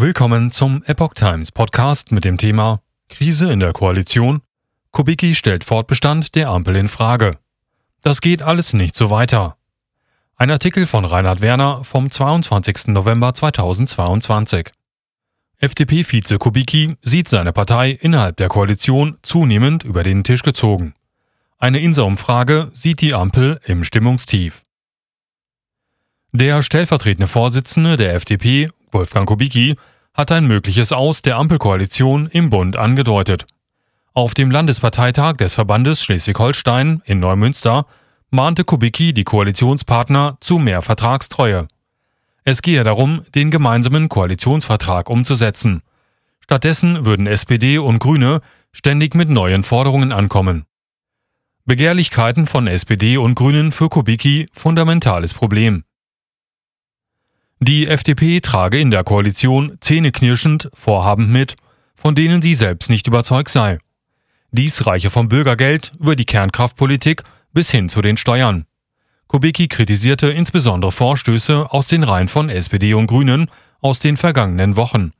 Willkommen zum Epoch Times Podcast mit dem Thema Krise in der Koalition. Kubicki stellt Fortbestand der Ampel in Frage. Das geht alles nicht so weiter. Ein Artikel von Reinhard Werner vom 22. November 2022. FDP-Vize Kubicki sieht seine Partei innerhalb der Koalition zunehmend über den Tisch gezogen. Eine Insa-Umfrage sieht die Ampel im Stimmungstief. Der stellvertretende Vorsitzende der FDP, Wolfgang Kubicki, hat ein mögliches Aus der Ampelkoalition im Bund angedeutet. Auf dem Landesparteitag des Verbandes Schleswig-Holstein in Neumünster mahnte Kubicki die Koalitionspartner zu mehr Vertragstreue. Es gehe darum, den gemeinsamen Koalitionsvertrag umzusetzen. Stattdessen würden SPD und Grüne ständig mit neuen Forderungen ankommen. Begehrlichkeiten von SPD und Grünen für Kubicki fundamentales Problem. Die FDP trage in der Koalition zähneknirschend Vorhaben mit, von denen sie selbst nicht überzeugt sei. Dies reiche vom Bürgergeld über die Kernkraftpolitik bis hin zu den Steuern. Kubicki kritisierte insbesondere Vorstöße aus den Reihen von SPD und Grünen aus den vergangenen Wochen.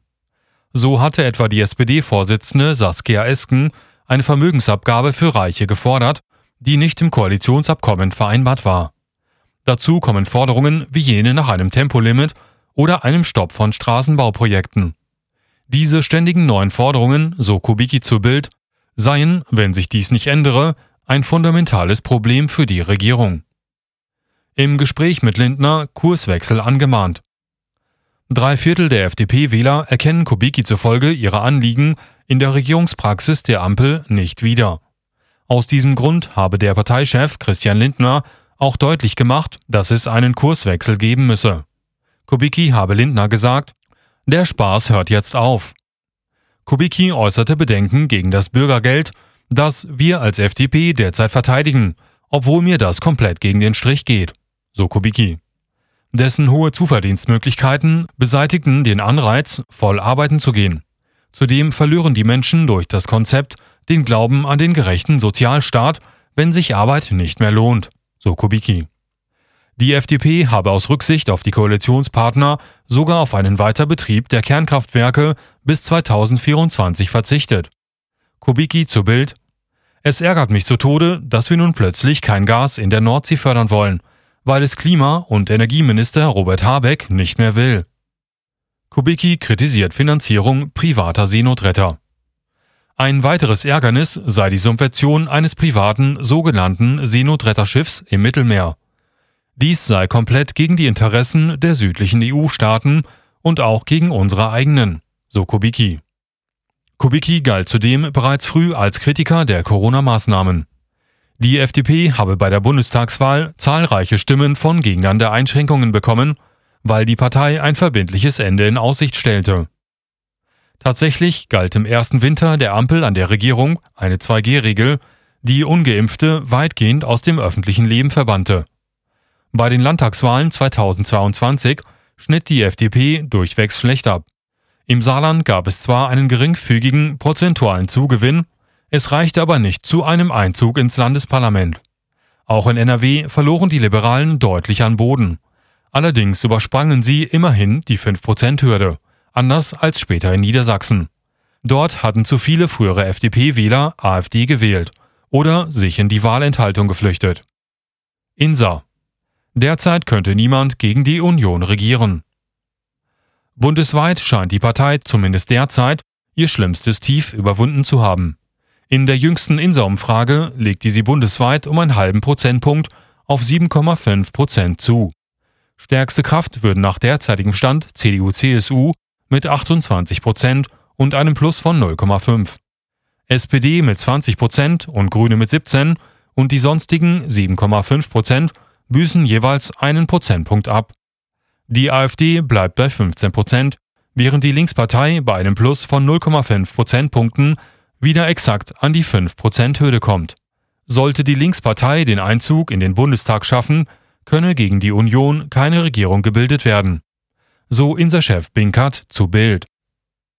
So hatte etwa die SPD-Vorsitzende Saskia Esken eine Vermögensabgabe für Reiche gefordert, die nicht im Koalitionsabkommen vereinbart war. Dazu kommen Forderungen wie jene nach einem Tempolimit oder einem Stopp von Straßenbauprojekten. Diese ständigen neuen Forderungen, so Kubicki zu Bild, seien, wenn sich dies nicht ändere, ein fundamentales Problem für die Regierung im Gespräch mit Lindner Kurswechsel angemahnt. Drei Viertel der FDP-Wähler erkennen Kubicki zufolge ihre Anliegen in der Regierungspraxis der Ampel nicht wieder. Aus diesem Grund habe der Parteichef Christian Lindner auch deutlich gemacht, dass es einen Kurswechsel geben müsse. Kubicki habe Lindner gesagt, der Spaß hört jetzt auf. Kubicki äußerte Bedenken gegen das Bürgergeld, das wir als FDP derzeit verteidigen, obwohl mir das komplett gegen den Strich geht so Kubicki. Dessen hohe Zuverdienstmöglichkeiten beseitigten den Anreiz, voll arbeiten zu gehen. Zudem verlören die Menschen durch das Konzept den Glauben an den gerechten Sozialstaat, wenn sich Arbeit nicht mehr lohnt, so Kubicki. Die FDP habe aus Rücksicht auf die Koalitionspartner sogar auf einen Weiterbetrieb der Kernkraftwerke bis 2024 verzichtet. Kubicki zu Bild. Es ärgert mich zu Tode, dass wir nun plötzlich kein Gas in der Nordsee fördern wollen weil es Klima- und Energieminister Robert Habeck nicht mehr will. Kubicki kritisiert Finanzierung privater Seenotretter. Ein weiteres Ärgernis sei die Subvention eines privaten sogenannten Seenotretterschiffs im Mittelmeer. Dies sei komplett gegen die Interessen der südlichen EU-Staaten und auch gegen unsere eigenen, so Kubicki. Kubicki galt zudem bereits früh als Kritiker der Corona-Maßnahmen. Die FDP habe bei der Bundestagswahl zahlreiche Stimmen von Gegnern der Einschränkungen bekommen, weil die Partei ein verbindliches Ende in Aussicht stellte. Tatsächlich galt im ersten Winter der Ampel an der Regierung eine 2G-Regel, die ungeimpfte weitgehend aus dem öffentlichen Leben verbannte. Bei den Landtagswahlen 2022 schnitt die FDP durchwegs schlecht ab. Im Saarland gab es zwar einen geringfügigen prozentualen Zugewinn, es reichte aber nicht zu einem Einzug ins Landesparlament. Auch in NRW verloren die Liberalen deutlich an Boden. Allerdings übersprangen sie immerhin die 5%-Hürde, anders als später in Niedersachsen. Dort hatten zu viele frühere FDP-Wähler AfD gewählt oder sich in die Wahlenthaltung geflüchtet. Insa. Derzeit könnte niemand gegen die Union regieren. Bundesweit scheint die Partei zumindest derzeit ihr schlimmstes Tief überwunden zu haben. In der jüngsten INSA-Umfrage legte sie bundesweit um einen halben Prozentpunkt auf 7,5 Prozent zu. Stärkste Kraft würden nach derzeitigem Stand CDU-CSU mit 28 Prozent und einem Plus von 0,5. SPD mit 20 Prozent und Grüne mit 17 und die sonstigen 7,5 Prozent büßen jeweils einen Prozentpunkt ab. Die AfD bleibt bei 15 Prozent, während die Linkspartei bei einem Plus von 0,5 Prozentpunkten wieder exakt an die 5%-Hürde kommt. Sollte die Linkspartei den Einzug in den Bundestag schaffen, könne gegen die Union keine Regierung gebildet werden. So Inser-Chef Binkert zu Bild.